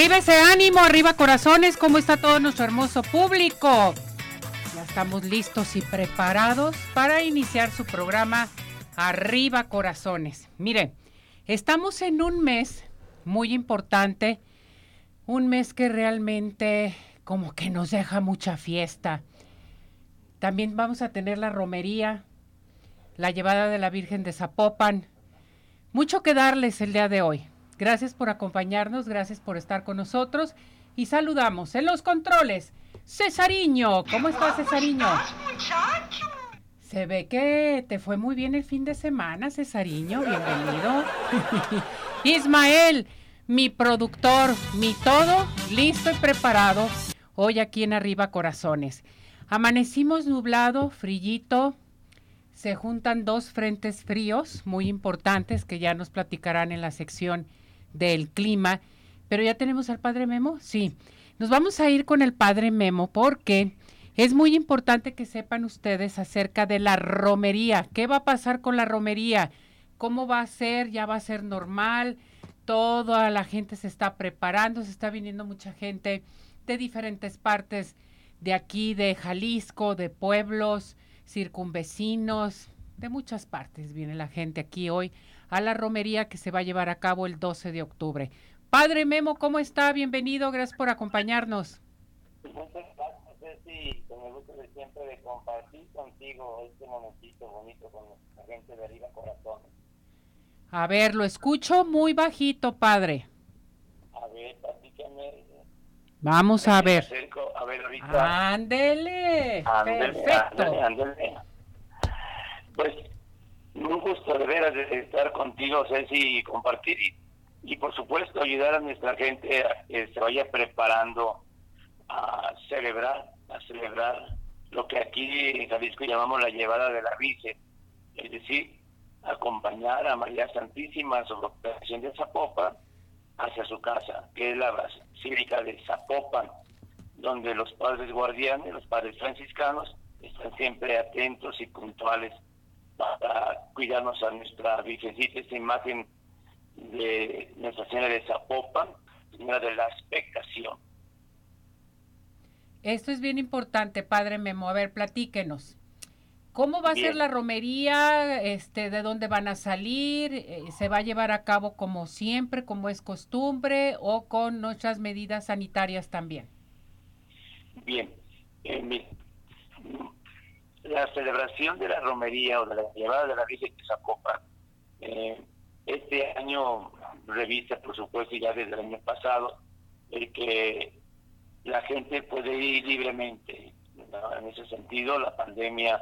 Arriba ese ánimo, arriba corazones, ¿cómo está todo nuestro hermoso público? Ya estamos listos y preparados para iniciar su programa Arriba Corazones. Mire, estamos en un mes muy importante, un mes que realmente como que nos deja mucha fiesta. También vamos a tener la romería, la llevada de la Virgen de Zapopan. Mucho que darles el día de hoy. Gracias por acompañarnos, gracias por estar con nosotros y saludamos en los controles. Cesariño, ¿cómo estás Cesariño? Se ve que te fue muy bien el fin de semana, Cesariño, bienvenido. Ismael, mi productor, mi todo, listo y preparado. Hoy aquí en Arriba Corazones. Amanecimos nublado, frillito, se juntan dos frentes fríos muy importantes que ya nos platicarán en la sección del clima. Pero ya tenemos al padre Memo, sí. Nos vamos a ir con el padre Memo porque es muy importante que sepan ustedes acerca de la romería. ¿Qué va a pasar con la romería? ¿Cómo va a ser? ¿Ya va a ser normal? Toda la gente se está preparando, se está viniendo mucha gente de diferentes partes de aquí, de Jalisco, de pueblos circunvecinos, de muchas partes viene la gente aquí hoy a la romería que se va a llevar a cabo el 12 de octubre. Padre Memo, ¿cómo está? Bienvenido, gracias por acompañarnos. Muchas gracias, Ceci, con el gusto de siempre de compartir contigo este momentito bonito con la gente de Arriba Corazones. A ver, lo escucho muy bajito, padre. A ver, platícame. Vamos a ver. Acerco, a ver, ahorita. Ándele. Ándele, Perfecto. ándele, ándele. Pues un gusto de veras de estar contigo, Ceci, y compartir y, y por supuesto ayudar a nuestra gente a que se vaya preparando a celebrar, a celebrar lo que aquí en Jalisco llamamos la llevada de la Virgen, es decir, acompañar a María Santísima sobre la ocasión de Zapopan hacia su casa, que es la Basílica de Zapopan, donde los padres guardianes, los padres franciscanos, están siempre atentos y puntuales para cuidarnos a nuestra Virgencita, esta imagen de Nuestra Señora de Zapopan, Señora de la Expectación. Esto es bien importante, padre Memo. A ver, platíquenos. ¿Cómo va a ser la romería? Este, ¿De dónde van a salir? Eh, ¿Se va a llevar a cabo como siempre, como es costumbre, o con nuestras medidas sanitarias también? Bien, eh, la celebración de la romería o de la llevada de la Virgen de Zapopan, eh, este año revisa, por supuesto, ya desde el año pasado, el que la gente puede ir libremente. ¿no? En ese sentido, la pandemia,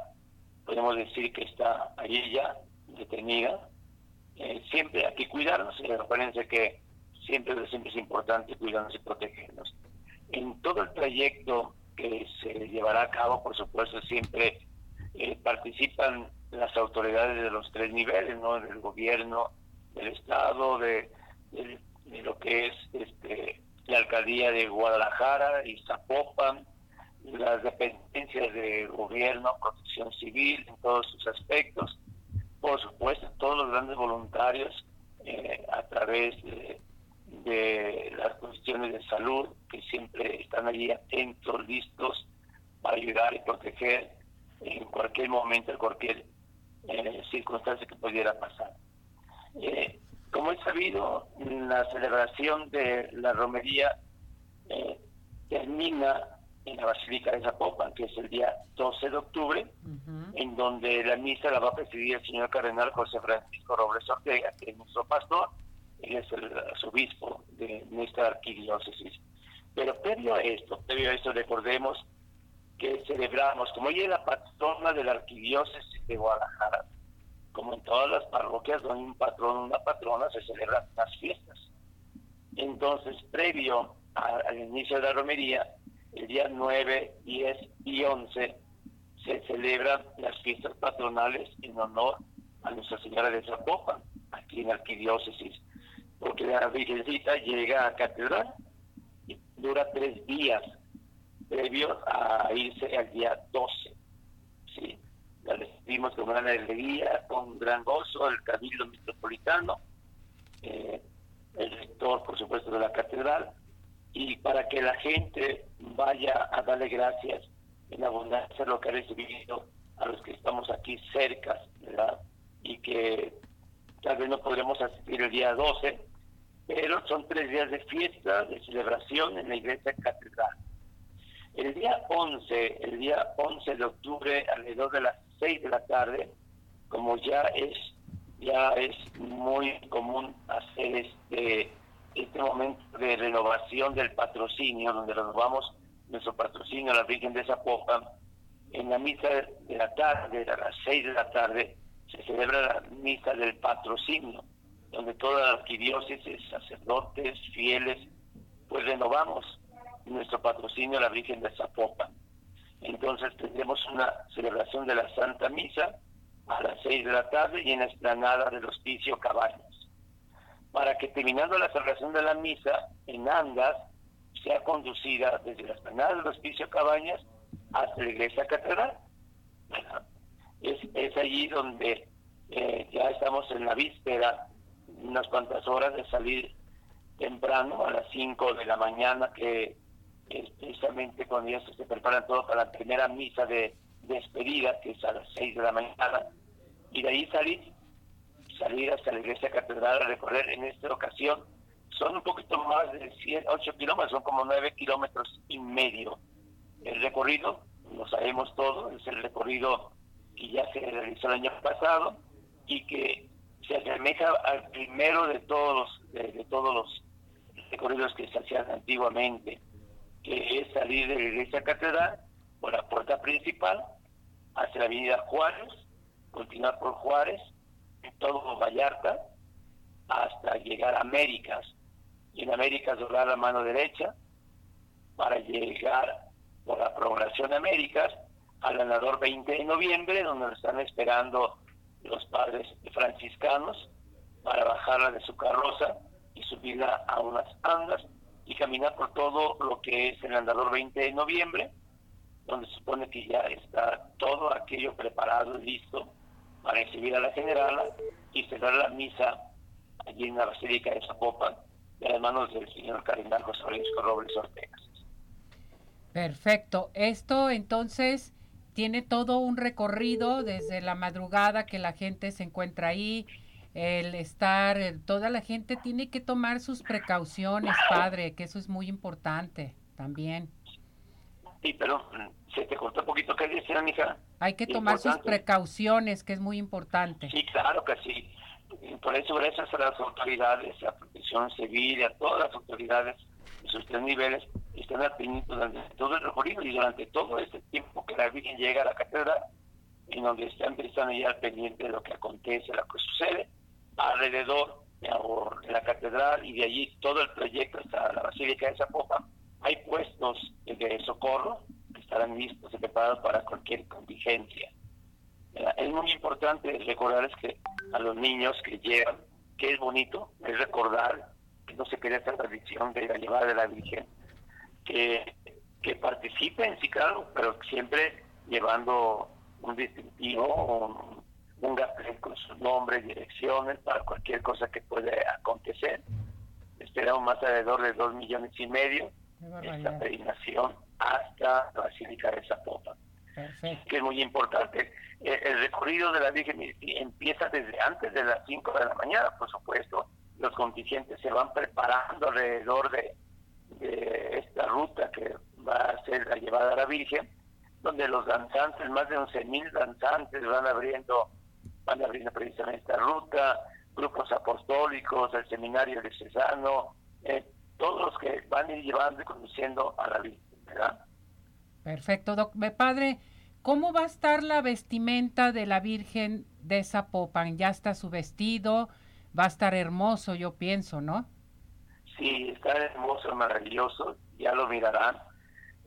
podemos decir que está allí ya, detenida. Eh, siempre hay que cuidarnos, y acuérdense que siempre, siempre es importante cuidarnos y protegernos. En todo el trayecto que se llevará a cabo, por supuesto, siempre eh, participan las autoridades de los tres niveles, ¿no? Del gobierno, del Estado, de, lo que es este, la alcaldía de Guadalajara y Zapopan, las dependencias de gobierno, protección civil, en todos sus aspectos. Por supuesto, todos los grandes voluntarios eh, a través de, de las cuestiones de salud que siempre están allí atentos, listos para ayudar y proteger en cualquier momento, en cualquier eh, circunstancia que pudiera pasar. Eh, como es sabido, la celebración de la romería eh, termina en la Basílica de Zapopan, que es el día 12 de octubre, Ujú. en donde la misa la va a presidir el señor cardenal José Francisco Robles Ortega, que es nuestro pastor, él es el arzobispo de nuestra arquidiócesis. Pero previo a esto, previo a esto, recordemos que celebramos, como ella es la patrona de la arquidiócesis de Guadalajara, como en todas las parroquias donde hay un patrón una patrona, se celebran las fiestas. Entonces, previo al inicio de la romería, el día 9, 10 y 11, se celebran las fiestas patronales en honor a Nuestra Señora de Zapopan, aquí en la arquidiócesis, porque la Virgencita llega a catedral y dura tres días previo a irse al día 12. ¿sí? La recibimos con gran alegría, con gran gozo, el Cabildo Metropolitano, eh, el rector, por supuesto, de la catedral, y para que la gente vaya a darle gracias en abundancia lo que ha recibido a los que estamos aquí cerca, ¿verdad? Y que tal vez no podremos asistir el día 12, pero son tres días de fiesta, de celebración en la iglesia catedral. El día 11, el día 11 de octubre, alrededor de las 6 de la tarde, como ya es ya es muy común hacer este este momento de renovación del patrocinio, donde renovamos nuestro patrocinio a la Virgen de Zapopan, en la misa de la tarde, a las 6 de la tarde, se celebra la misa del patrocinio, donde toda la arquidiócesis, sacerdotes, fieles, pues renovamos nuestro patrocinio a la Virgen de Zapopan. Entonces tendremos una celebración de la Santa Misa a las 6 de la tarde y en la explanada del Hospicio Cabañas. Para que terminando la celebración de la misa en Andas sea conducida desde la explanada del Hospicio Cabañas hasta la iglesia catedral. Es, es allí donde eh, ya estamos en la víspera, unas cuantas horas de salir temprano, a las 5 de la mañana, que es precisamente cuando ya se preparan todo para la primera misa de despedida, que es a las 6 de la mañana, y de ahí salir, salir hasta la iglesia catedral a recorrer en esta ocasión. Son un poquito más de 100, 8 kilómetros, son como 9 kilómetros y medio. El recorrido, lo sabemos todo, es el recorrido que ya se realizó el año pasado y que se asemeja al primero de todos de, todos los recorridos que se hacían antiguamente, que es salir de la iglesia catedral por la puerta principal hacia la avenida Juárez, continuar por Juárez, todo Vallarta, hasta llegar a Américas. Y en Américas doblar la mano derecha para llegar por la programación de Américas al ganador 20 de noviembre, donde nos están esperando los padres franciscanos para bajarla de su carroza y subirla a unas andas y caminar por todo lo que es el andador 20 de noviembre, donde se supone que ya está todo aquello preparado y listo para recibir a la generala y cerrar la misa allí en la Basílica de Zapopan de las manos del señor cardenal José Francisco Robles Ortega. Perfecto. Esto entonces tiene todo un recorrido desde la madrugada que la gente se encuentra ahí, el estar, toda la gente tiene que tomar sus precauciones, padre, que eso es muy importante también. Sí, pero se te cortó un poquito, ¿qué decía, hija? Hay que tomar sus precauciones, que es muy importante. Sí, claro que sí. Por eso, gracias a las autoridades, a Protección Civil, a todas las autoridades de sus tres niveles, están atendiendo durante todo el recorrido y durante todo este tiempo que la Virgen llega a la catedral, en donde están pensando ya al pendiente de lo que acontece, lo que sucede alrededor de la catedral y de allí todo el proyecto hasta la Basílica de Zapopan. Hay puestos de socorro estarán listos y preparados para cualquier contingencia. Es muy importante recordarles que a los niños que llegan, que es bonito, es recordar que no se quede esta tradición de la llevada de la Virgen que, que participen, sí, claro, pero siempre llevando un distintivo, un, un con sus nombres, direcciones, para cualquier cosa que pueda acontecer. Esperamos más alrededor de dos millones y medio esta peregrinación hasta la Basílica de Zapopan. Que es muy importante. El, el, recorrido de la Virgen empieza desde antes de las 5 de la mañana, por supuesto. Los contingentes se van preparando alrededor de de esta ruta que va a ser la llevada a la Virgen, donde los danzantes, más de 11.000 danzantes van abriendo, van abriendo precisamente esta ruta, grupos apostólicos, el seminario de Cesano, eh, todos los que van a ir llevando y conduciendo a la Virgen, ¿verdad? Perfecto, doc. Padre, ¿cómo va a estar la vestimenta de la Virgen de Zapopan? ¿Ya está su vestido? Va a estar hermoso, yo pienso, ¿no? Sí, está hermoso, maravilloso. Ya lo mirarán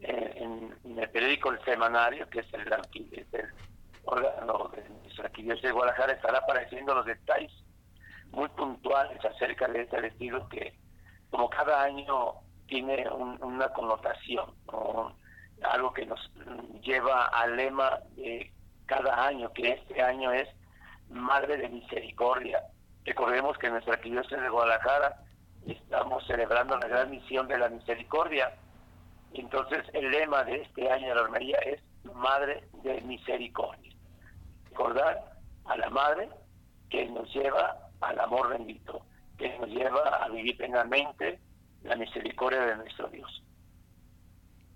eh, en, el periódico El Semanario, que es el, el órgano de nuestra arquidiócesis de Guadalajara, estará apareciendo los detalles muy puntuales acerca de este vestido que, como cada año, tiene una connotación, algo que nos lleva al lema de cada año, que este año es Madre de Misericordia. Recordemos que en nuestra arquidiócesis de Guadalajara estamos celebrando la gran misión de la misericordia. Entonces el lema de este año de la Romería es Madre de Misericordia. Recordar a la Madre que nos lleva al amor bendito, que nos lleva a vivir plenamente la misericordia de nuestro Dios.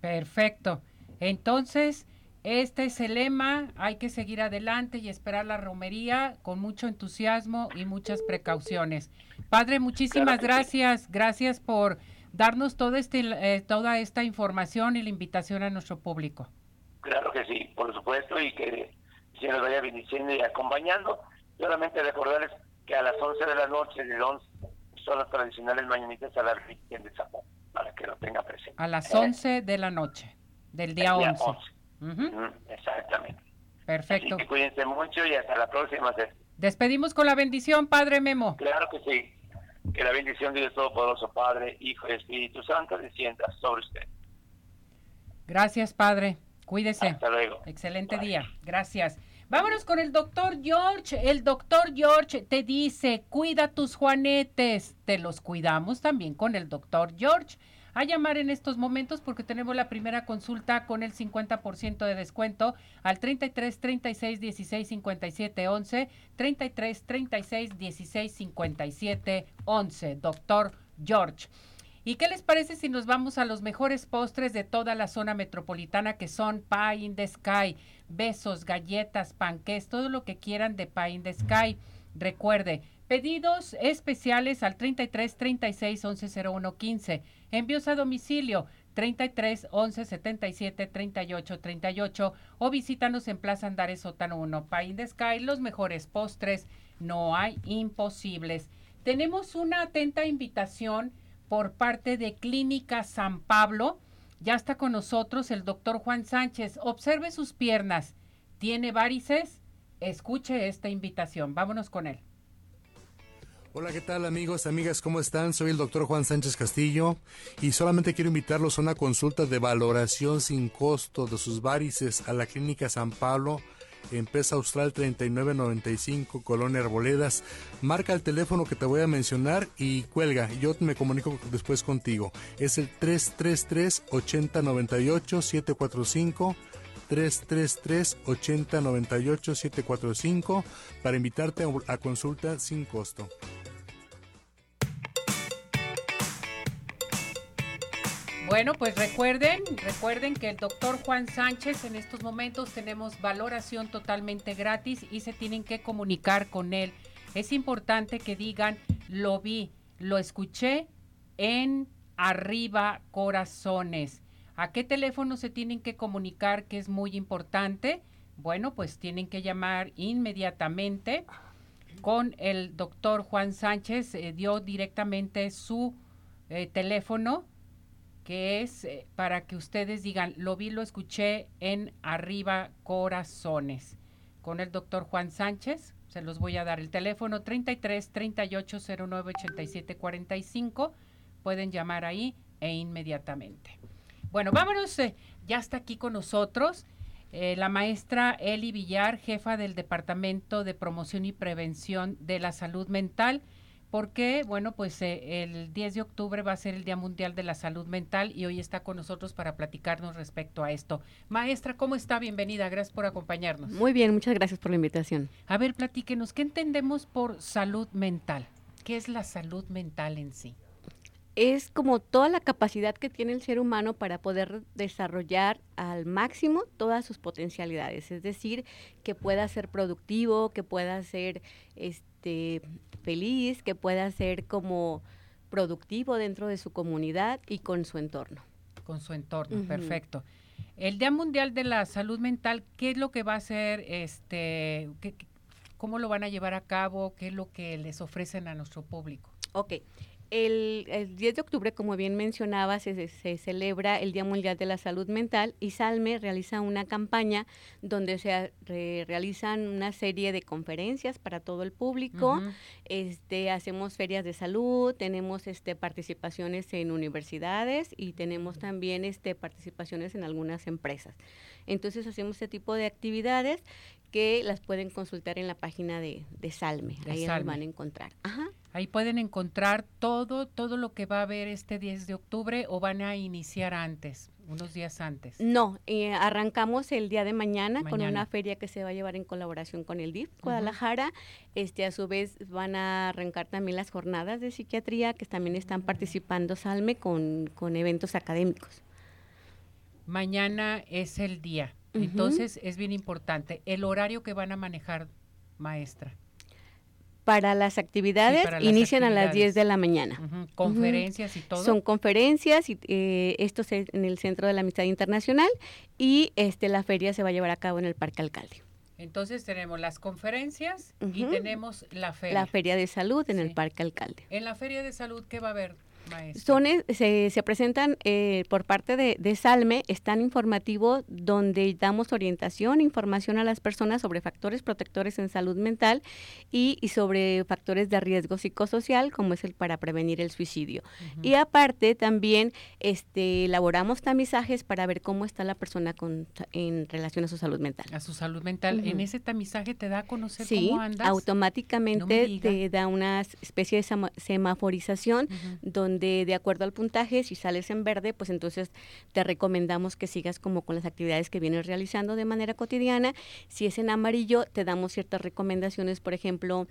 Perfecto. Entonces, este es el lema, hay que seguir adelante y esperar la romería con mucho entusiasmo y muchas precauciones. Padre, muchísimas gracias, gracias por darnos todo este, eh, toda esta información y la invitación a nuestro público. Claro que sí, por supuesto, y que se nos vaya bendiciendo y acompañando. Solamente recordarles que a las 11 de la noche del 11 son las tradicionales mañanitas a la Virgen de Zapón, para que lo tenga presente. A las 11 de la noche del día, 11 exactamente. Perfecto. cuídense mucho y hasta la próxima. Despedimos con la bendición, Padre Memo. Claro que sí. Que la bendición de Dios Todopoderoso, Padre, Hijo y Espíritu Santo descienda sobre usted. Gracias, Padre. Cuídese. Hasta luego. Excelente día. Gracias. Vámonos con el doctor George. El doctor George te dice, cuida tus juanetes. Te los cuidamos también con el doctor George a llamar en estos momentos porque tenemos la primera consulta con el 50% de descuento al 33 36 16 57 11 33 36 16 57 11 doctor George ¿Y qué les parece si nos vamos a los mejores postres de toda la zona metropolitana que son Pie in the Sky, besos, galletas, panques, todo lo que quieran de Pie in the Sky? Recuerde, pedidos especiales al 33 36 11 01 15 Envíos a domicilio 33 11 77 38 38 o visítanos en Plaza Andares Sótano 1, Pain de Sky, los mejores postres, no hay imposibles. Tenemos una atenta invitación por parte de Clínica San Pablo. Ya está con nosotros el doctor Juan Sánchez. Observe sus piernas. ¿Tiene varices? Escuche esta invitación. Vámonos con él. Hola, ¿qué tal amigos, amigas? ¿Cómo están? Soy el doctor Juan Sánchez Castillo y solamente quiero invitarlos a una consulta de valoración sin costo de sus varices a la Clínica San Pablo en Pesa Austral 3995, Colonia Arboledas. Marca el teléfono que te voy a mencionar y cuelga. Yo me comunico después contigo. Es el 333 8098 745 333 8098 745 para invitarte a consulta sin costo. Bueno, pues recuerden, recuerden que el doctor Juan Sánchez en estos momentos tenemos valoración totalmente gratis y se tienen que comunicar con él. Es importante que digan, lo vi, lo escuché en arriba corazones. ¿A qué teléfono se tienen que comunicar que es muy importante? Bueno, pues tienen que llamar inmediatamente con el doctor Juan Sánchez. Eh, dio directamente su eh, teléfono que es eh, para que ustedes digan, lo vi, lo escuché en Arriba Corazones. Con el doctor Juan Sánchez, se los voy a dar el teléfono 33 38 09 87 45. Pueden llamar ahí e inmediatamente. Bueno, vámonos, eh, ya está aquí con nosotros eh, la maestra Eli Villar, jefa del Departamento de Promoción y Prevención de la Salud Mental porque, bueno, pues eh, el 10 de octubre va a ser el Día Mundial de la Salud Mental y hoy está con nosotros para platicarnos respecto a esto. Maestra, ¿cómo está? Bienvenida, gracias por acompañarnos. Muy bien, muchas gracias por la invitación. A ver, platíquenos, ¿qué entendemos por salud mental? ¿Qué es la salud mental en sí? Es como toda la capacidad que tiene el ser humano para poder desarrollar al máximo todas sus potencialidades, es decir, que pueda ser productivo, que pueda ser este feliz, que pueda ser como productivo dentro de su comunidad y con su entorno. Con su entorno, perfecto. El Día Mundial de la Salud Mental, ¿qué es lo que va a hacer? Este, ¿Cómo lo van a llevar a cabo? ¿Qué es lo que les ofrecen a nuestro público? Ok. El, 10 de octubre, como bien mencionaba, se, celebra el Día Mundial de la Salud Mental y Salme realiza una campaña donde se realizan una serie de conferencias para todo el público. este, hacemos ferias de salud, tenemos este, participaciones en universidades y tenemos también este, participaciones en algunas empresas. Entonces hacemos este tipo de actividades que las pueden consultar en la página de, Salme. Ahí las van a encontrar. Ahí pueden encontrar todo, todo lo que va a haber este 10 de octubre o van a iniciar antes, unos días antes. No, eh, arrancamos el día de mañana, con una feria que se va a llevar en colaboración con el DIF Guadalajara. Este, a su vez van a arrancar también las jornadas de psiquiatría que también están participando Salme con, con eventos académicos. Mañana es el día. Entonces es bien importante el horario que van a manejar, maestra. Para las actividades inician a las 10 de la mañana. Conferencias y todo. Son conferencias y eh, esto es en el Centro de la Amistad Internacional y este la feria se va a llevar a cabo en el Parque Alcalde. Entonces tenemos las conferencias y tenemos la feria. La feria de salud en el Parque Alcalde. En la feria de salud, ¿qué va a haber? Son, se, se presentan eh, por parte de, de, Salme, están informativos donde damos orientación, información a las personas sobre factores protectores en salud mental y, sobre factores de riesgo psicosocial, como es el para prevenir el suicidio. Y aparte también este, elaboramos tamizajes para ver cómo está la persona con, en relación a su salud mental. A su salud mental. En ese tamizaje te da a conocer cómo andas. automáticamente te da una especie de semaforización donde de acuerdo al puntaje, si sales en verde, pues entonces te recomendamos que sigas como con las actividades que vienes realizando de manera cotidiana. Si es en amarillo, te damos ciertas recomendaciones, por ejemplo,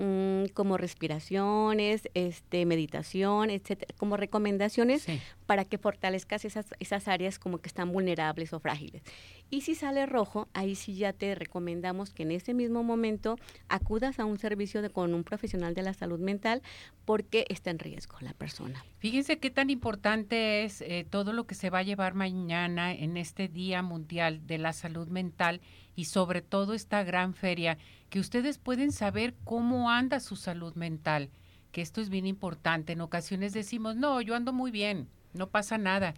Mm, como respiraciones, este, meditación, etcétera, como recomendaciones para que fortalezcas esas, esas áreas como que están vulnerables o frágiles. Y si sale rojo, ahí sí ya te recomendamos que en ese mismo momento acudas a un servicio de, con un profesional de la salud mental porque está en riesgo la persona. Fíjense qué tan importante es eh, todo lo que se va a llevar mañana en este Día Mundial de la Salud Mental y sobre todo esta gran feria que ustedes pueden saber cómo anda su salud mental, que esto es bien importante. En ocasiones decimos, no, yo ando muy bien, no pasa nada,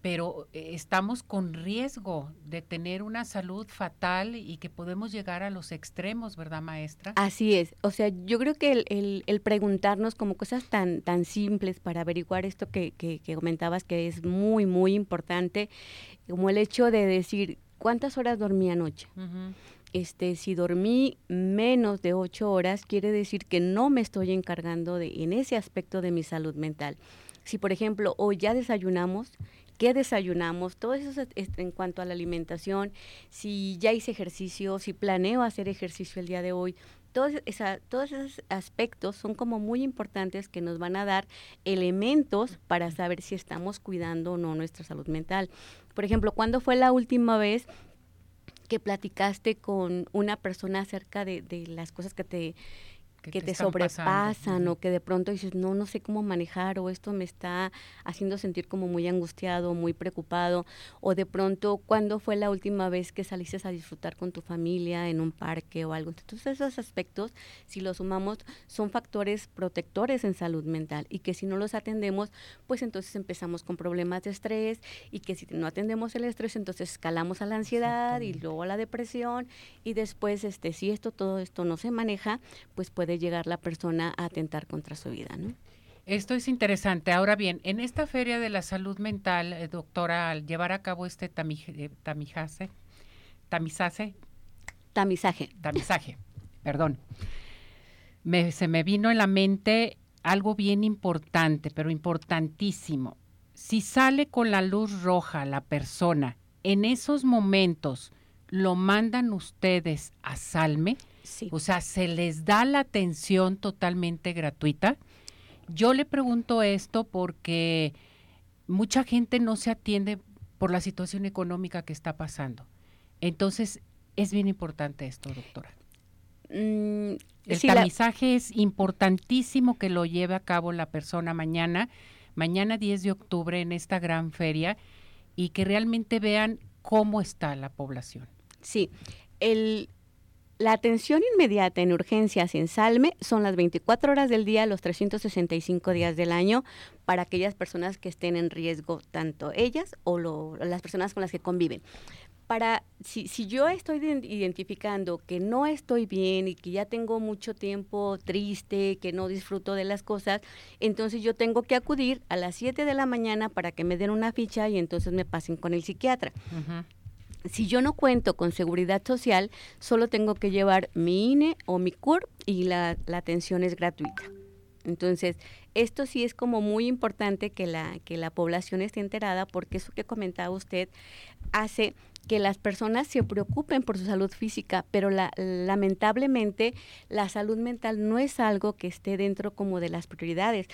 pero eh, estamos con riesgo de tener una salud fatal y que podemos llegar a los extremos, ¿verdad, maestra? Así es. O sea, yo creo que el, el, preguntarnos como cosas tan, tan simples para averiguar esto que, que, comentabas que es muy, muy importante, como el hecho de decir, ¿cuántas horas dormí anoche? Este, si dormí menos de ocho horas, quiere decir que no me estoy encargando de, en ese aspecto de mi salud mental. Si, por ejemplo, hoy ya desayunamos, ¿qué desayunamos? Todo eso es en cuanto a la alimentación, si ya hice ejercicio, si planeo hacer ejercicio el día de hoy, todos, todos esos aspectos son como muy importantes que nos van a dar elementos para saber si estamos cuidando o no nuestra salud mental. Por ejemplo, ¿cuándo fue la última vez que platicaste con una persona acerca de, de las cosas que te que, te, sobrepasan o que de pronto dices, no, no sé cómo manejar o esto me está haciendo sentir como muy angustiado, muy preocupado o de pronto, ¿cuándo fue la última vez que saliste a disfrutar con tu familia en un parque o algo? Entonces esos aspectos, si los sumamos, son factores protectores en salud mental y que si no los atendemos, pues entonces empezamos con problemas de estrés y que si no atendemos el estrés, entonces escalamos a la ansiedad y luego a la depresión y después, este, si esto, todo esto no se maneja, pues puede llegar la persona a atentar contra su vida, ¿no? Esto es interesante. Ahora bien, en esta feria de la salud mental, eh, doctora, al llevar a cabo este eh, tamijase, tamizaje, tamizaje, tamizaje, perdón, me, se me vino en la mente algo bien importante, pero importantísimo. Si sale con la luz roja la persona, en esos momentos lo mandan ustedes a Salme o sea, se les da la atención totalmente gratuita. Yo le pregunto esto porque mucha gente no se atiende por la situación económica que está pasando. Entonces, es bien importante esto, doctora. Mm, el tamizaje es importantísimo que lo lleve a cabo la persona mañana, mañana 10 de octubre en esta gran feria y que realmente vean cómo está la población. Sí, el, la atención inmediata en urgencias en Salme son las 24 horas del día, los 365 días del año, para aquellas personas que estén en riesgo, tanto ellas o las personas con las que conviven. Para, si, si yo estoy identificando que no estoy bien y que ya tengo mucho tiempo triste, que no disfruto de las cosas, entonces yo tengo que acudir a las 7 de la mañana para que me den una ficha y entonces me pasen con el psiquiatra si yo no cuento con seguridad social, solo tengo que llevar mi INE o mi CUR y la, atención es gratuita. Entonces, esto sí es como muy importante que la, que la población esté enterada porque eso que comentaba usted hace que las personas se preocupen por su salud física, pero la, lamentablemente la salud mental no es algo que esté dentro como de las prioridades.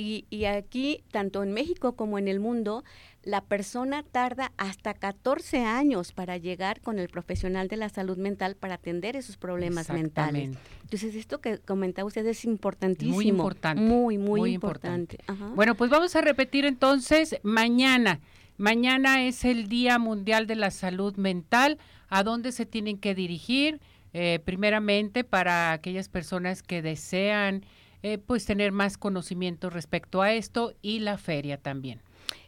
Y, y aquí, tanto en México como en el mundo, la persona tarda hasta 14 años para llegar con el profesional de la salud mental para atender esos problemas mentales. Entonces, esto que comentaba usted es importantísimo. Muy importante. Muy, muy, importante. Bueno, pues vamos a repetir entonces mañana. Mañana es el Día Mundial de la Salud Mental. ¿A dónde se tienen que dirigir? Eh, primeramente, para aquellas personas que desean eh, pues tener más conocimiento respecto a esto y la feria también.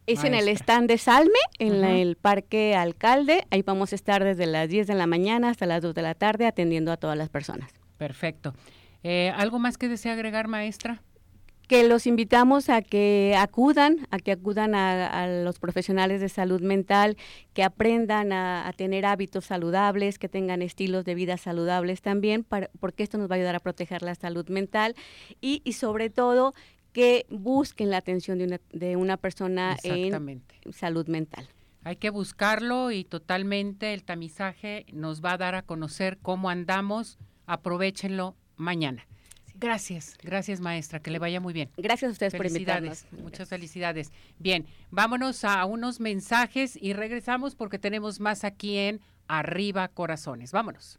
Es en el stand de Salme, en el Parque Alcalde. Ahí vamos a estar desde las 10 de la mañana hasta las 2 de la tarde atendiendo a todas las personas. Perfecto. Eh, ¿Algo más que desea agregar, maestra? Que los invitamos a que acudan, a que acudan a, los profesionales de salud mental, que aprendan a, tener hábitos saludables, que tengan estilos de vida saludables también, porque esto nos va a ayudar a proteger la salud mental y, y sobre todo que busquen la atención de una, de una persona en salud mental. Hay que buscarlo y totalmente el tamizaje nos va a dar a conocer cómo andamos. Aprovechenlo mañana. Gracias, gracias maestra, que le vaya muy bien. Gracias a ustedes por invitarnos. Muchas felicidades. Bien, vámonos a unos mensajes y regresamos porque tenemos más aquí en Arriba Corazones. Vámonos.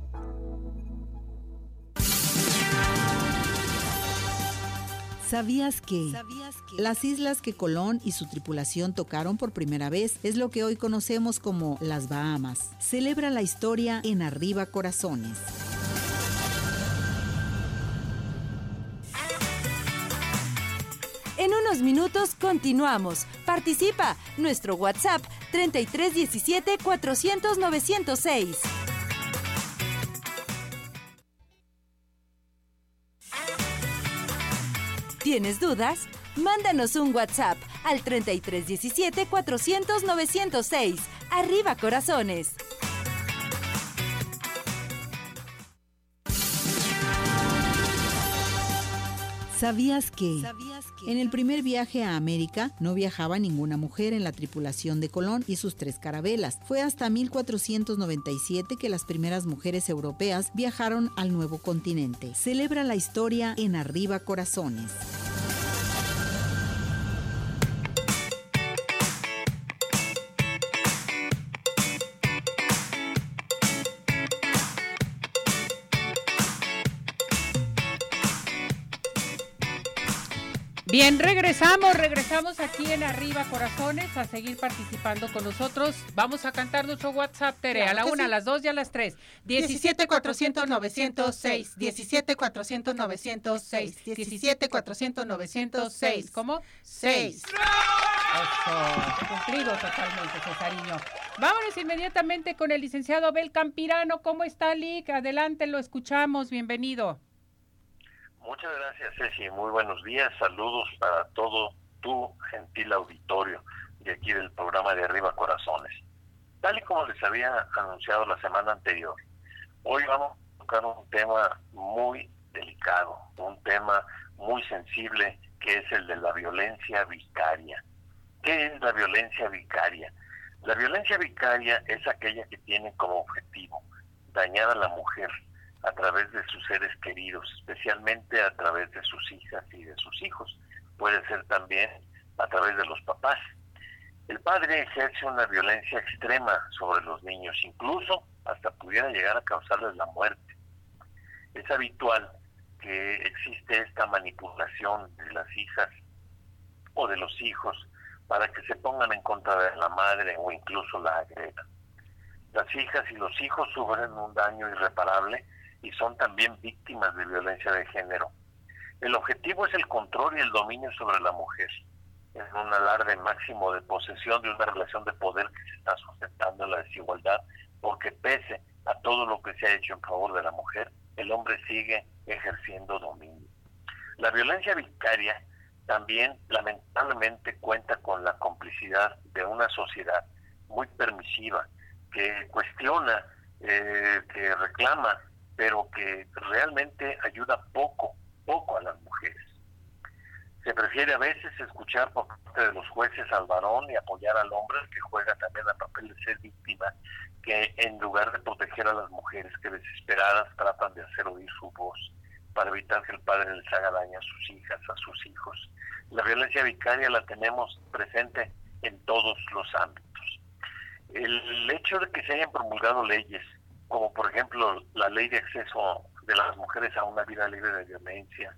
¿Sabías que? Las islas que Colón y su tripulación tocaron por primera vez es lo que hoy conocemos como las Bahamas. Celebra la historia en Arriba Corazones. En unos minutos continuamos. Participa. Nuestro WhatsApp 3317 400 906. ¿Tienes dudas? Mándanos un WhatsApp al 3317 400 906. Arriba corazones. ¿Sabías que? En el primer viaje a América no viajaba ninguna mujer en la tripulación de Colón y sus tres carabelas. Fue hasta 1497 que las primeras mujeres europeas viajaron al nuevo continente. Celebra la historia en Arriba Corazones. Bien, regresamos, regresamos aquí en Arriba Corazones a seguir participando con nosotros. Vamos a cantar nuestro WhatsApp, Tere, a la una, a las dos y a las tres. 17 400 906, 17 400 906, 17 400 906. ¿Cómo? 6. Eso, cumplido totalmente, Cesariño. Vámonos inmediatamente con el licenciado Abel Campirano. ¿Cómo está, Lick? Adelante, lo escuchamos. Bienvenido. Muchas gracias, Ceci. Muy buenos días. Saludos para todo tu gentil auditorio de aquí del programa de Arriba Corazones. Tal y como les había anunciado la semana anterior, hoy vamos a tocar un tema muy delicado, un tema muy sensible, que es el de la violencia vicaria. ¿Qué es la violencia vicaria? La violencia vicaria es aquella que tiene como objetivo dañar a la mujer, a través de sus seres queridos, especialmente a través de sus hijas y de sus hijos. Puede ser también a través de los papás. El padre ejerce una violencia extrema sobre los niños, incluso hasta pudiera llegar a causarles la muerte. Es habitual que existe esta manipulación de las hijas o de los hijos para que se pongan en contra de la madre o incluso la agredan. Las hijas y los hijos sufren un daño irreparable y son también víctimas de violencia de género. El objetivo es el control y el dominio sobre la mujer, en un alarde máximo de posesión de una relación de poder que se está sustentando en la desigualdad, porque pese a todo lo que se ha hecho en favor de la mujer, el hombre sigue ejerciendo dominio. La violencia vicaria también lamentablemente cuenta con la complicidad de una sociedad muy permisiva que cuestiona, eh, que reclama pero que realmente ayuda poco, poco a las mujeres. Se prefiere a veces escuchar por parte de los jueces al varón y apoyar al hombre, que juega también el papel de ser víctima, que en lugar de proteger a las mujeres que desesperadas tratan de hacer oír su voz para evitar que el padre les haga daño a sus hijas, a sus hijos. La violencia vicaria la tenemos presente en todos los ámbitos. El hecho de que se hayan promulgado leyes como por ejemplo la ley de acceso de las mujeres a una vida libre de violencia,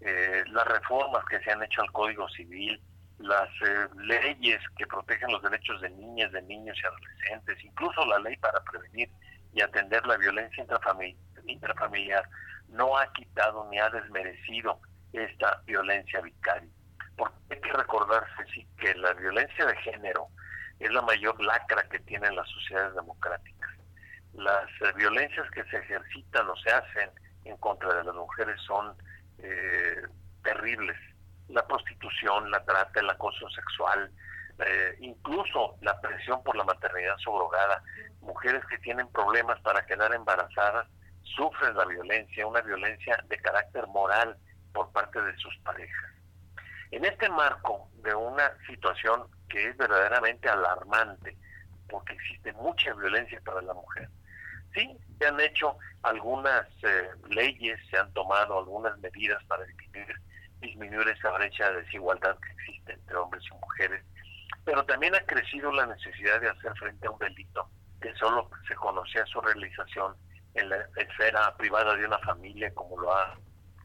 eh, las reformas que se han hecho al Código Civil, las eh, leyes que protegen los derechos de niñas, de niños y adolescentes, incluso la ley para prevenir y atender la violencia intrafamiliar, no ha quitado ni ha desmerecido esta violencia vicaria. Porque hay que recordarse sí, que la violencia de género es la mayor lacra que tienen las sociedades democráticas las eh, violencias que se ejercitan o se hacen en contra de las mujeres son eh, terribles. La prostitución, la trata, el acoso sexual, eh, incluso la presión por la maternidad subrogada. Mujeres que tienen problemas para quedar embarazadas sufren la violencia, una violencia de carácter moral por parte de sus parejas. En este marco de una situación que es verdaderamente alarmante, porque existe mucha violencia para la mujer, sí, se han hecho algunas eh, leyes, se han tomado algunas medidas para disminuir, disminuir esa brecha de desigualdad que existe entre hombres y mujeres, pero también ha crecido la necesidad de hacer frente a un delito que solo se conocía su realización en la esfera privada de una familia, como lo ha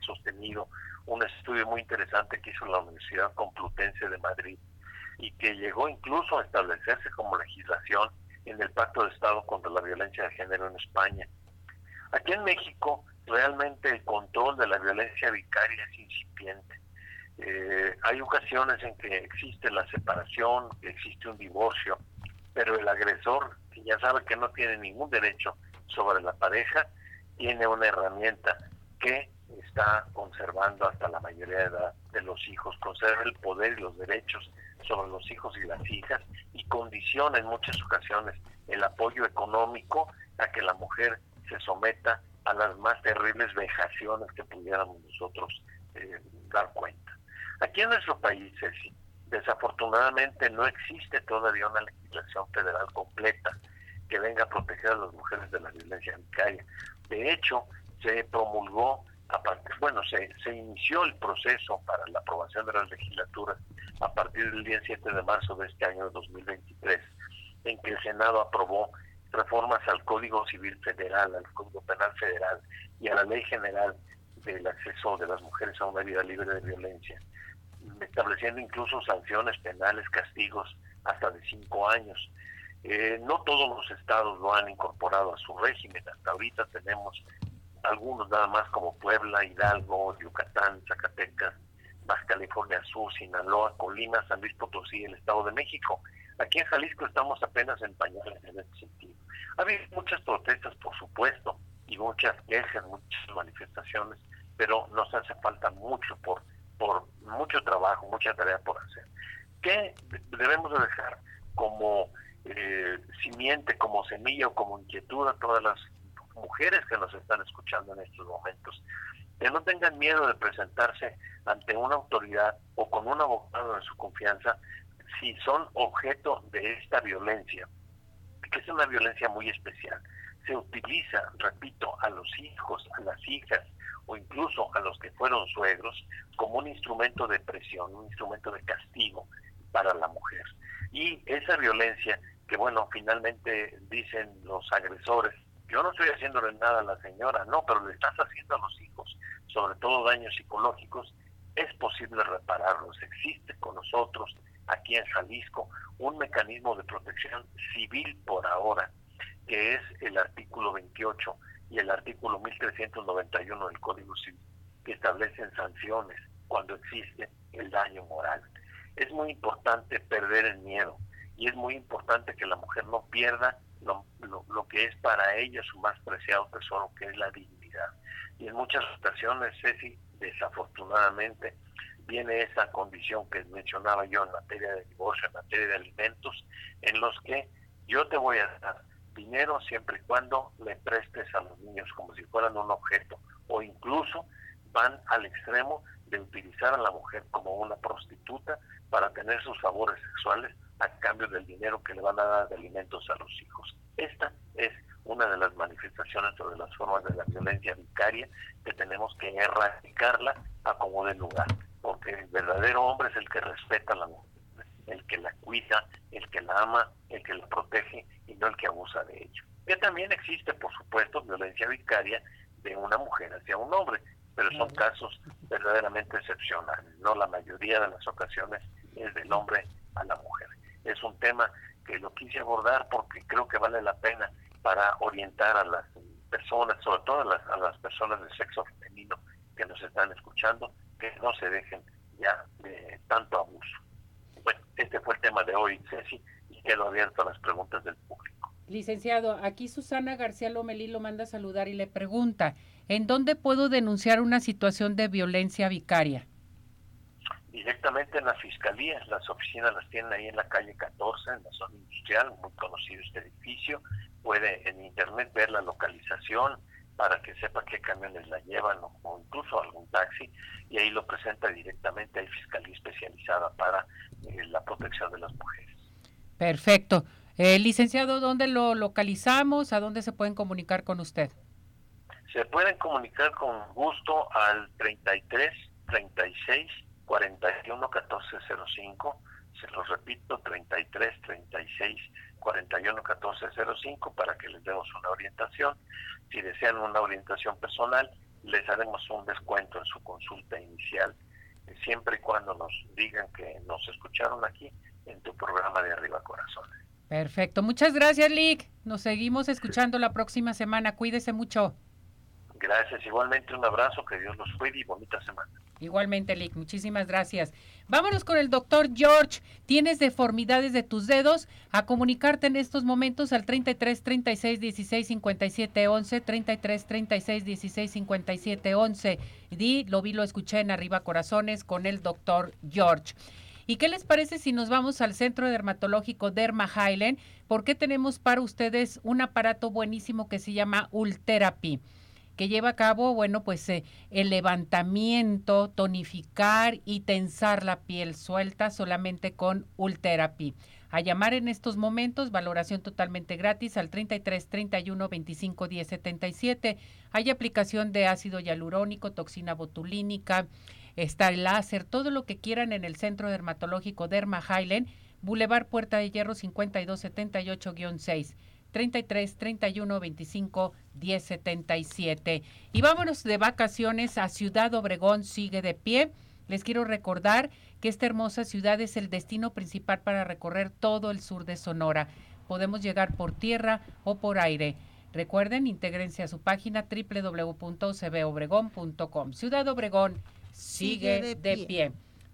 sostenido un estudio muy interesante que hizo la Universidad Complutense de Madrid y que llegó incluso a establecerse como legislación en el Pacto de Estado contra la Violencia de Género en España. Aquí en México realmente el control de la violencia vicaria es incipiente. Eh, hay ocasiones en que existe la separación, existe un divorcio, pero el agresor, que ya sabe que no tiene ningún derecho sobre la pareja, tiene una herramienta que está conservando hasta la mayoría de edad de los hijos, conserva el poder y los derechos sobre los hijos y las hijas y condiciona en muchas ocasiones el apoyo económico a que la mujer se someta a las más terribles vejaciones que pudiéramos nosotros eh, dar Aquí en nuestro país, desafortunadamente no existe todavía una legislación federal completa que venga a proteger a las mujeres de la violencia vicaria. De hecho, se promulgó, bueno, se, se inició el proceso para la aprobación de las legislaturas a partir del día 7 de marzo de este año de 2023, en que el Senado aprobó reformas al Código Civil Federal, al Código Penal Federal y a la Ley General del acceso de las mujeres a una vida libre de violencia, estableciendo incluso sanciones penales, castigos hasta de cinco años. Eh, no todos los estados lo han incorporado a su régimen. Hasta ahorita tenemos algunos nada más como Puebla, Hidalgo, Yucatán, Zacatecas, Baja California Sur, Sinaloa, Colima, San Luis Potosí, el Estado de México. Aquí en Jalisco estamos apenas en pañales en este sentido. Ha habido muchas protestas, por supuesto, y muchas quejas, muchas manifestaciones, pero nos hace falta mucho por, por mucho trabajo, mucha tarea por hacer. ¿Qué debemos de dejar como eh, simiente, como semilla o como inquietud a todas las mujeres que nos están escuchando en estos momentos? Que no tengan miedo de presentarse ante una autoridad o con un abogado de su confianza si son objeto de esta violencia, que es una violencia muy especial. Se utiliza, repito, a los hijos, a las hijas o incluso a los que fueron suegros como un instrumento de presión, un instrumento de castigo para la mujer. Y esa violencia que, bueno, finalmente dicen los agresores, yo no estoy haciéndole nada a la señora, no, pero le estás haciendo a los hijos, sobre todo daños psicológicos, es posible repararlos, existe con nosotros aquí en Jalisco un mecanismo de protección civil por ahora, que es el artículo 28 y el artículo 1391 del Código Civil, que establecen sanciones cuando existe el daño moral. Es muy importante perder el miedo y es muy importante que la mujer no pierda lo, lo, que es para ella su más preciado tesoro, que es la dignidad. Y en muchas ocasiones, Ceci, desafortunadamente, viene esa condición que mencionaba yo en materia de divorcio, en materia de alimentos, en los que yo te voy a dar dinero siempre y cuando le prestes a los niños como si fueran un objeto, o incluso van al extremo de utilizar a la mujer como una prostituta para tener sus favores sexuales a cambio del dinero que le van a dar de alimentos a los hijos. Esta es una de las manifestaciones o de las formas de la violencia vicaria que tenemos que erradicarla a como de lugar porque el verdadero hombre es el que respeta a la mujer, el que la cuida, el que la ama, el que la protege y no el que abusa de ello. Que también existe, por supuesto, violencia vicaria de una mujer hacia un hombre, pero son casos verdaderamente excepcionales. No la mayoría de las ocasiones es del hombre a la mujer. Es un tema que lo quise abordar porque creo que vale la pena para orientar a las personas, sobre todo a las, a las personas de sexo femenino que nos están escuchando, que no se dejen ya de tanto abuso. Bueno, este fue el tema de hoy, Ceci, y quedo abierto a las preguntas del público. Licenciado, aquí Susana García Lomelí lo manda a saludar y le pregunta, ¿en dónde puedo denunciar una situación de violencia vicaria? Directamente en la fiscalía, las oficinas las tienen ahí en la calle 14, en la zona industrial, muy conocido este edificio. Puede en internet ver la localización, para que sepa qué camiones la llevan o, incluso algún taxi y ahí lo presenta directamente hay fiscalía especializada para eh, la protección de las mujeres. Perfecto. Eh, licenciado, ¿dónde lo localizamos? ¿A dónde se pueden comunicar con usted? Se pueden comunicar con gusto al 33 36 41 14 05. Se los repito, 33 36 41 14 05 para que les demos una orientación. Si desean una orientación personal, les haremos un descuento en su consulta inicial, siempre y cuando nos digan que nos escucharon aquí en tu programa de Arriba Corazones. Perfecto. Muchas gracias, Lick. Nos seguimos escuchando la próxima semana. Cuídese mucho. Gracias. Igualmente un abrazo. Que Dios los cuide y bonita semana. Igualmente, Lick. Muchísimas gracias. Vámonos con el doctor George. ¿Tienes deformidades de tus dedos? A comunicarte en estos momentos al 33 36 16 57 11, 33 36 16 57 11. Di, lo vi, lo escuché en Arriba Corazones con el doctor George. ¿Y qué les parece si nos vamos al Centro Dermatológico Derma Highland? Porque tenemos para ustedes un aparato buenísimo que se llama Ultherapy que lleva a cabo, bueno, pues eh, el levantamiento, tonificar y tensar la piel suelta solamente con Ultherapy. A llamar en estos momentos, valoración totalmente gratis al 33 31 25 10 77. Hay aplicación de ácido hialurónico, toxina botulínica, está el láser, todo lo que quieran en el Centro Dermatológico Derma Highland, Boulevard Puerta de Hierro 5278-6. 33 31 25 10 77. Y vámonos de vacaciones a Ciudad Obregón, sigue de pie. Les quiero recordar que esta hermosa ciudad es el destino principal para recorrer todo el sur de Sonora. Podemos llegar por tierra o por aire. Recuerden, intégrense a su página www.cbobregón.com. Ciudad Obregón sigue, de, pie.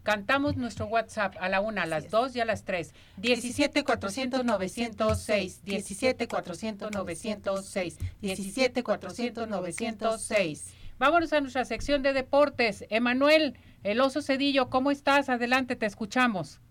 Cantamos nuestro WhatsApp a la una, a las dos y a las tres. 17 400 906. 17 400 906. 17 400 906. Vámonos a nuestra sección de deportes. Emanuel, el oso Cedillo, ¿cómo estás? Adelante, te escuchamos.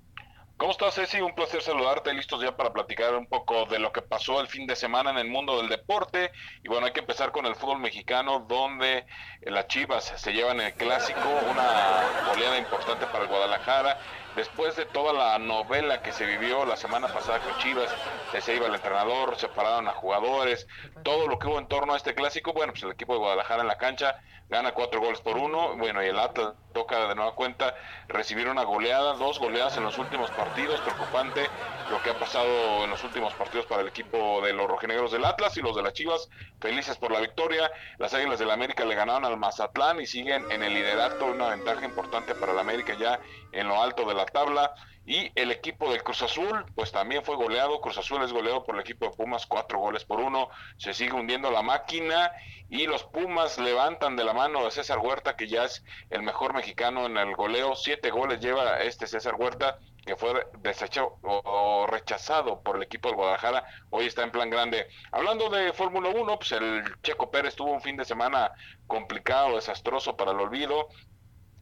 ¿Cómo estás, Ceci? Un placer saludarte. Listos ya para platicar un poco de lo que pasó el fin de semana en el mundo del deporte. Y bueno, hay que empezar con el fútbol mexicano, donde las Chivas se llevan el clásico, una oleada importante para el Guadalajara. Después de toda la novela que se vivió la semana pasada con Chivas, se iba el entrenador, separaron a jugadores, todo lo que hubo en torno a este clásico, bueno, pues el equipo de Guadalajara en la cancha gana cuatro goles por uno, bueno, y el Atlas toca de nueva cuenta recibir una goleada, dos goleadas en los últimos partidos, preocupante lo que ha pasado en los últimos partidos para el equipo de los rojinegros del Atlas y los de las Chivas, felices por la victoria, las Águilas del América le ganaron al Mazatlán y siguen en el liderato, una ventaja importante para el América ya en lo alto de la tabla, y el equipo del Cruz Azul, pues también fue goleado. Cruz Azul es goleado por el equipo de Pumas, cuatro goles por uno. Se sigue hundiendo la máquina y los Pumas levantan de la mano de César Huerta, que ya es el mejor mexicano en el goleo. Siete goles lleva este César Huerta, que fue desechado o, rechazado por el equipo del Guadalajara. Hoy está en plan grande. Hablando de Fórmula 1, pues el Checo Pérez tuvo un fin de semana complicado, desastroso para el olvido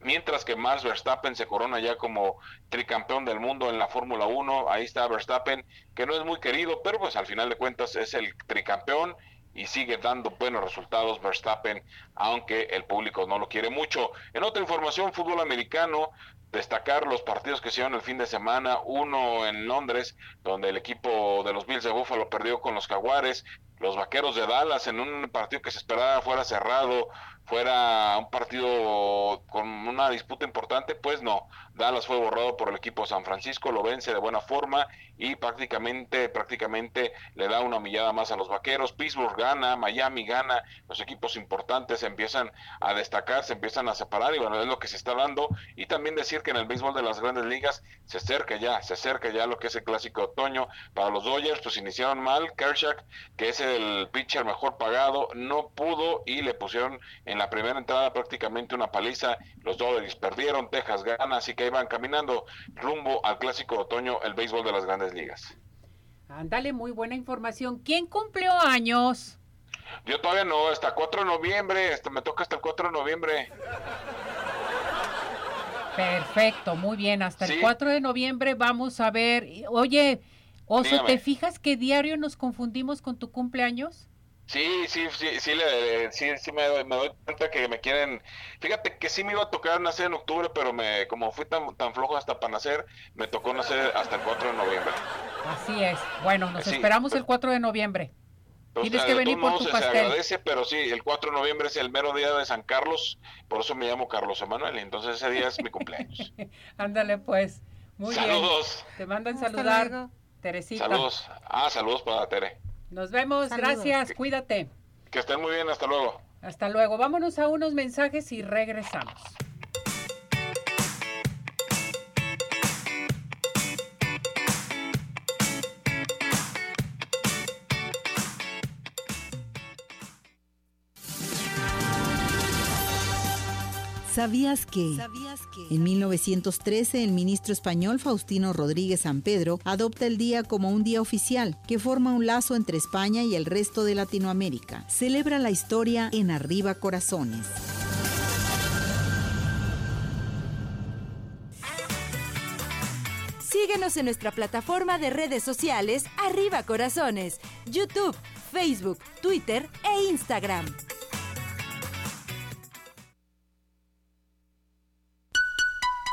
mientras que Max Verstappen se corona ya como tricampeón del mundo en la Fórmula 1. Ahí está Verstappen, que no es muy querido, pero pues al final de cuentas es el tricampeón y sigue dando buenos resultados Verstappen, aunque el público no lo quiere mucho. En otra información, fútbol americano, destacar los partidos que se hicieron el fin de semana, uno en Londres, donde el equipo de los Bills de Buffalo perdió con los Jaguares, los Vaqueros de Dallas en un partido que se esperaba fuera cerrado, fuera un partido con una disputa importante, pues no. Dallas fue borrado por el equipo San Francisco, lo vence de buena forma y prácticamente, prácticamente le da una millada más a los vaqueros. Pittsburgh gana, Miami gana, los equipos importantes empiezan a destacar, se empiezan a separar y bueno, es lo que se está dando. Y también decir que en el béisbol de las grandes ligas se acerca ya, se acerca ya lo que es el clásico otoño. Para los Dodgers, pues iniciaron mal. Kershak, que es el pitcher mejor pagado, no pudo y le pusieron en la primera entrada prácticamente una paliza. Los Dodgers perdieron, Texas gana, así que iban caminando rumbo al clásico otoño, el béisbol de las grandes ligas. Ándale, muy buena información. ¿Quién cumplió años? Yo todavía no, hasta 4 de noviembre, hasta me toca hasta el 4 de noviembre. Perfecto, muy bien, hasta el 4 de noviembre vamos a ver. Oye, Oso, ¿te fijas que diario nos confundimos con tu cumpleaños? Sí, sí, sí, sí, le, sí, sí me, doy cuenta que me quieren. Fíjate que sí me iba a tocar nacer en octubre, pero me, como fui tan, tan flojo hasta para nacer, me tocó nacer hasta el 4 de noviembre. Así es. Bueno, nos esperamos el 4 de noviembre. Tienes que venir por tu pastel. Se agradece, pero sí, el 4 de noviembre es el mero día de San Carlos, por eso me llamo Carlos Emanuel, entonces ese día es mi cumpleaños. Ándale, pues. Muy saludos. Te mandan saludar, Teresita. Saludos. Ah, saludos para Tere. Nos vemos, gracias, cuídate. Que estén muy bien, hasta luego. Hasta luego, vámonos a unos mensajes y regresamos. ¿Sabías que? En 1913 el ministro español Faustino Rodríguez San Pedro adopta el día como un día oficial que forma un lazo entre España y el resto de Latinoamérica. Celebra la historia en Arriba Corazones. Síguenos en nuestra plataforma de redes sociales Arriba Corazones, YouTube, Facebook, Twitter e Instagram.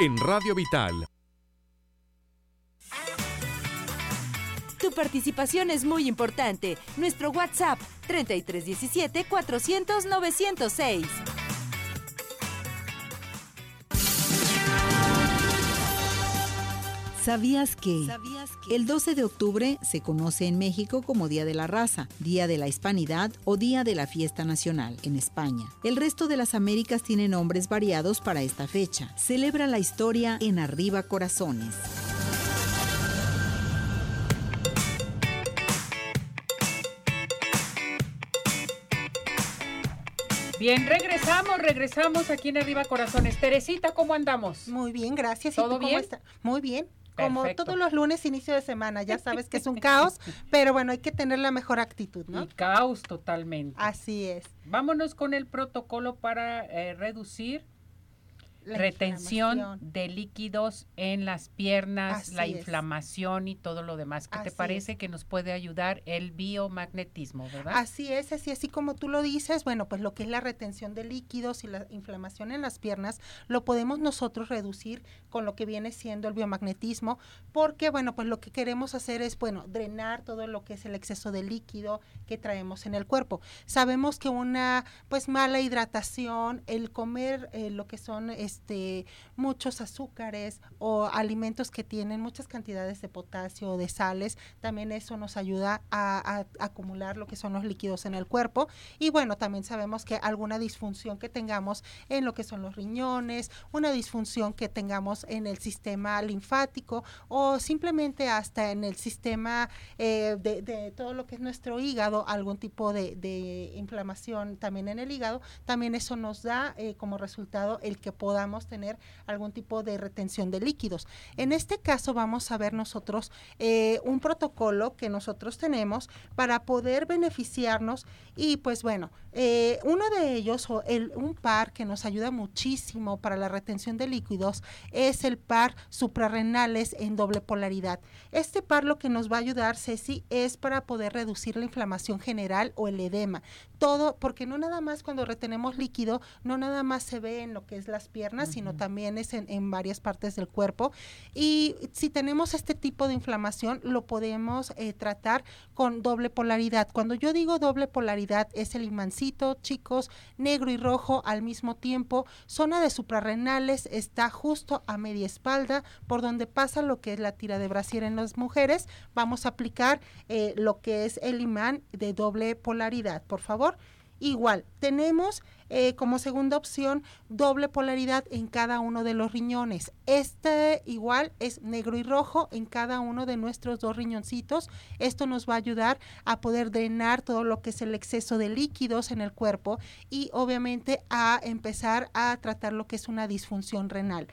En Radio Vital. Tu participación es muy importante. Nuestro WhatsApp 3317 400 906. ¿Sabías que? El 12 de octubre se conoce en México como Día de la Raza, Día de la Hispanidad o Día de la Fiesta Nacional en España. El resto de las Américas tiene nombres variados para esta fecha. Celebra la historia en Arriba Corazones. Bien, regresamos, regresamos aquí en Arriba Corazones. Teresita, ¿cómo andamos? Muy bien, gracias. ¿Todo ¿Y tú cómo bien? estás? Muy bien. Como Perfecto. todos los lunes, inicio de semana, ya sabes que es un caos, pero bueno, hay que tener la mejor actitud, ¿no? Y caos totalmente. Así es. Vámonos con el protocolo para eh, reducir La retención de líquidos en las piernas, la es. inflamación y todo lo demás. ¿Qué te parece que nos puede ayudar el biomagnetismo, verdad? Así es, así, así como tú lo dices, bueno, pues lo que es la retención de líquidos y la inflamación en las piernas, lo podemos nosotros reducir con lo que viene siendo el biomagnetismo, porque bueno, pues lo que queremos hacer es, bueno, drenar todo lo que es el exceso de líquido que traemos en el cuerpo. Sabemos que una, pues mala hidratación, el comer eh, lo que son, este, muchos azúcares o alimentos que tienen muchas cantidades de potasio o de sales, también eso nos ayuda a, acumular lo que son los líquidos en el cuerpo. Y bueno, también sabemos que alguna disfunción que tengamos en lo que son los riñones, una disfunción que tengamos en el sistema linfático o simplemente hasta en el sistema eh, de, todo lo que es nuestro hígado, algún tipo de, inflamación también en el hígado, también eso nos da eh, como resultado el que podamos tener algún tipo de retención de líquidos. En este caso vamos a ver nosotros eh, un protocolo que nosotros tenemos para poder beneficiarnos y pues bueno, eh, uno de ellos o el, un par que nos ayuda muchísimo para la retención de líquidos es el par suprarrenales en doble polaridad. Este par lo que nos va a ayudar, Ceci, es para poder reducir la inflamación general o el edema. Todo, porque no nada más cuando retenemos líquido, no nada más se ve en lo que es las piernas, sino también es en, en varias partes del cuerpo. Y si tenemos este tipo de inflamación, lo podemos eh, tratar con doble polaridad. Cuando yo digo doble polaridad, es el imancito, chicos, negro y rojo al mismo tiempo. Zona de suprarrenales está justo a media espalda, por donde pasa lo que es la tira de brasier en las mujeres. Vamos a aplicar eh, lo que es el imán de doble polaridad, por favor. Igual, tenemos eh, como segunda opción doble polaridad en cada uno de los riñones. Este igual es negro y rojo en cada uno de nuestros dos riñoncitos. Esto nos va a ayudar a poder drenar todo lo que es el exceso de líquidos en el cuerpo y obviamente a empezar a tratar lo que es una disfunción renal.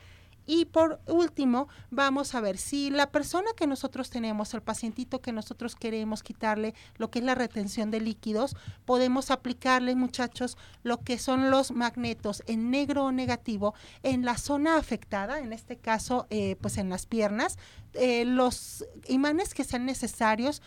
Y por último, vamos a ver si la persona que nosotros tenemos, el pacientito que nosotros queremos quitarle lo que es la retención de líquidos, podemos aplicarle, muchachos, lo que son los magnetos en negro o negativo en la zona afectada, en este caso, eh, pues en las piernas, eh, los imanes que sean necesarios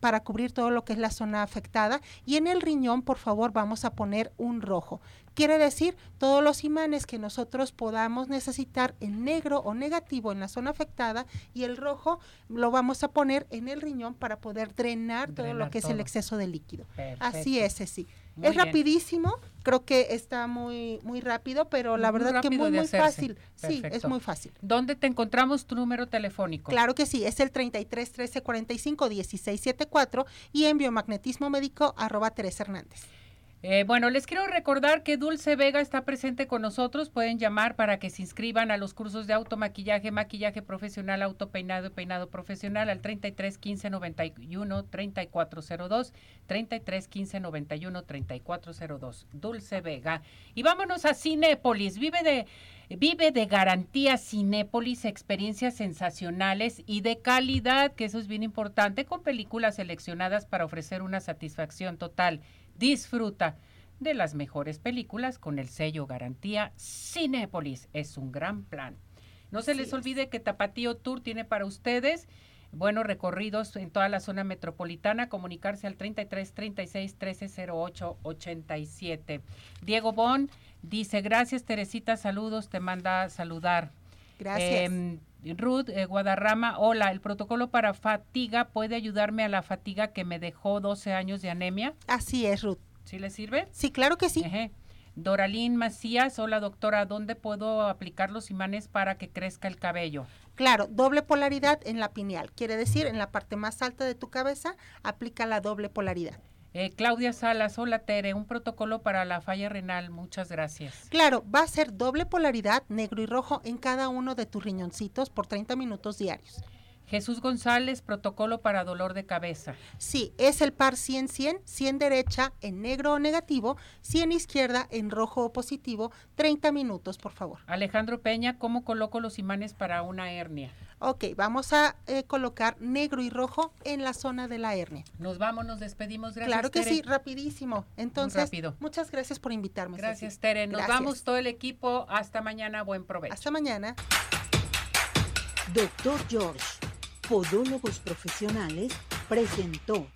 para cubrir todo lo que es la zona afectada y en el riñón, por favor, vamos a poner un rojo. Quiere decir todos los imanes que nosotros podamos necesitar en negro o negativo en la zona afectada y el rojo lo vamos a poner en el riñón para poder drenar, todo lo que es el exceso de líquido. Perfecto. Así es, sí. Muy Es bien. rapidísimo, creo que está muy muy rápido, pero la Muy verdad que muy muy fácil. Sí, es muy fácil. ¿Dónde te encontramos tu número telefónico? Claro que sí, es el 33 13 45 16 74 y en biomagnetismo médico arroba Teresa Hernández. Eh, bueno, les quiero recordar que Dulce Vega está presente con nosotros. Pueden llamar para que se inscriban a los cursos de automaquillaje, maquillaje profesional, autopeinado y peinado profesional al 33 15 91 3402, 33 15 91 3402. Dulce Vega. Y vámonos a Cinépolis. Vive de Vive de garantía Cinépolis, experiencias sensacionales y de calidad, que eso es bien importante, con películas seleccionadas para ofrecer una satisfacción total. Disfruta de las mejores películas con el sello garantía Cinépolis. Es un gran plan. No se les olvide que Tapatío Tour tiene para ustedes buenos recorridos en toda la zona metropolitana. Comunicarse al 33 36 13 08 87. Diego Bon dice: Gracias, Teresita. Saludos. Te manda a saludar. Gracias. Em, Ruth eh, Guadarrama, hola, ¿el protocolo para fatiga puede ayudarme a la fatiga que me dejó 12 años de anemia? Así es, Ruth. ¿Sí le sirve? Sí, claro que sí. Ejé. Doralín Macías, hola doctora, ¿dónde puedo aplicar los imanes para que crezca el cabello? Claro, doble polaridad en la pineal. Quiere decir, en la parte más alta de tu cabeza, aplica la doble polaridad. Eh, Claudia Salas, hola Tere, un protocolo para la falla renal, muchas gracias. Claro, va a ser doble polaridad, negro y rojo, en cada uno de tus riñoncitos por 30 minutos diarios. Jesús González, protocolo para dolor de cabeza. Sí, es el par 100-100, 100 derecha en negro o negativo, 100 izquierda en rojo o positivo, 30 minutos, por favor. Alejandro Peña, ¿cómo coloco los imanes para una hernia? Ok, vamos a eh, colocar negro y rojo en la zona de la hernia. Nos vamos, nos despedimos. Gracias. Claro que Tere. sí, rapidísimo. Entonces, rápido. muchas gracias por invitarme. Gracias, Ceci. Tere. Nos Gracias. vamos todo el equipo. Hasta mañana. Buen provecho. Hasta mañana. Doctor George, Podólogos Profesionales, presentó